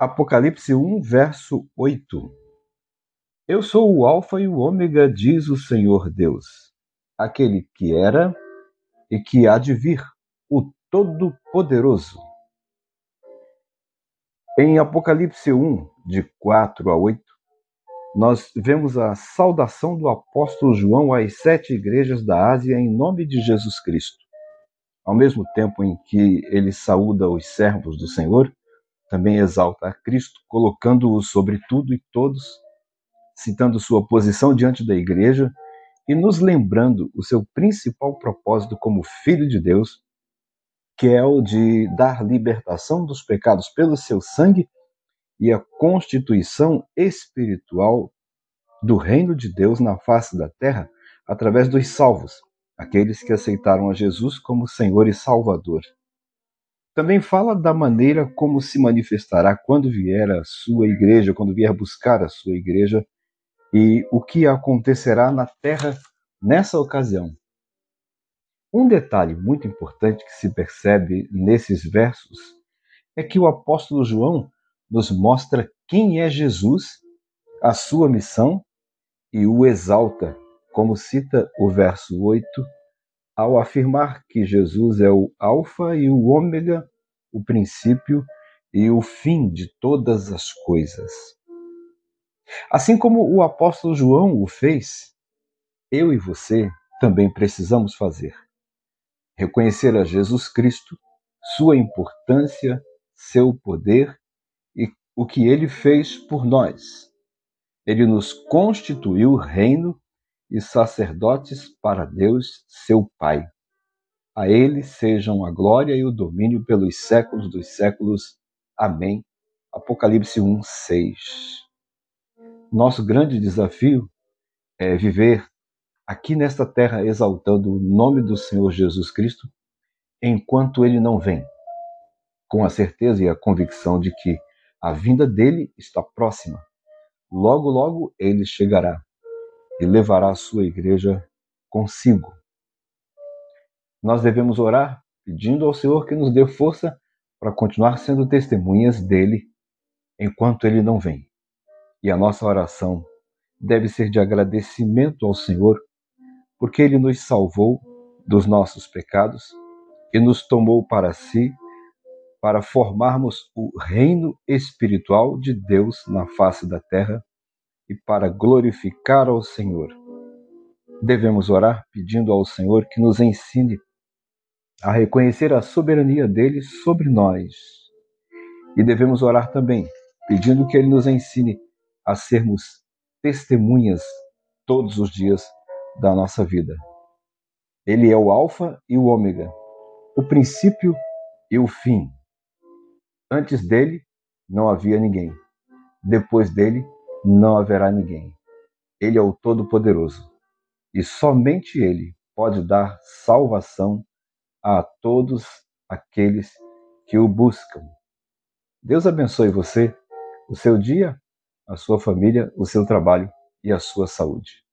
Apocalipse 1, verso 8. Eu sou o Alfa e o Ômega, diz o Senhor Deus, aquele que era e que há de vir, o Todo-Poderoso. Em Apocalipse 1, de 4 a 8, nós vemos a saudação do apóstolo João às sete igrejas da Ásia em nome de Jesus Cristo. Ao mesmo tempo em que ele saúda os servos do Senhor, também exalta a Cristo, colocando-o sobre tudo e todos, citando sua posição diante da igreja e nos lembrando o seu principal propósito como filho de Deus, que é o de dar libertação dos pecados pelo seu sangue e a constituição espiritual do reino de Deus na face da terra através dos salvos, aqueles que aceitaram a Jesus como Senhor e Salvador. Também fala da maneira como se manifestará quando vier a sua igreja, quando vier buscar a sua igreja, e o que acontecerá na terra nessa ocasião. Um detalhe muito importante que se percebe nesses versos é que o apóstolo João nos mostra quem é Jesus, a sua missão e o exalta, como cita o verso 8 ao afirmar que Jesus é o Alfa e o Ômega, o princípio e o fim de todas as coisas. Assim como o apóstolo João o fez, eu e você também precisamos fazer. Reconhecer a Jesus Cristo, sua importância, seu poder e o que ele fez por nós. Ele nos constituiu reino e sacerdotes para Deus, seu Pai. A ele sejam a glória e o domínio pelos séculos dos séculos. Amém. Apocalipse 1, 6. Nosso grande desafio é viver aqui nesta terra exaltando o nome do Senhor Jesus Cristo enquanto ele não vem, com a certeza e a convicção de que a vinda dele está próxima. Logo, logo ele chegará e levará a sua igreja consigo. Nós devemos orar pedindo ao Senhor que nos dê força para continuar sendo testemunhas dele enquanto ele não vem. E a nossa oração deve ser de agradecimento ao Senhor, porque ele nos salvou dos nossos pecados e nos tomou para si para formarmos o reino espiritual de Deus na face da terra e para glorificar ao Senhor. Devemos orar pedindo ao Senhor que nos ensine a reconhecer a soberania dele sobre nós. E devemos orar também pedindo que ele nos ensine a sermos testemunhas todos os dias da nossa vida. Ele é o Alfa e o Ômega, o princípio e o fim. Antes dele não havia ninguém. Depois dele não haverá ninguém. Ele é o Todo-Poderoso e somente Ele pode dar salvação a todos aqueles que o buscam. Deus abençoe você, o seu dia, a sua família, o seu trabalho e a sua saúde.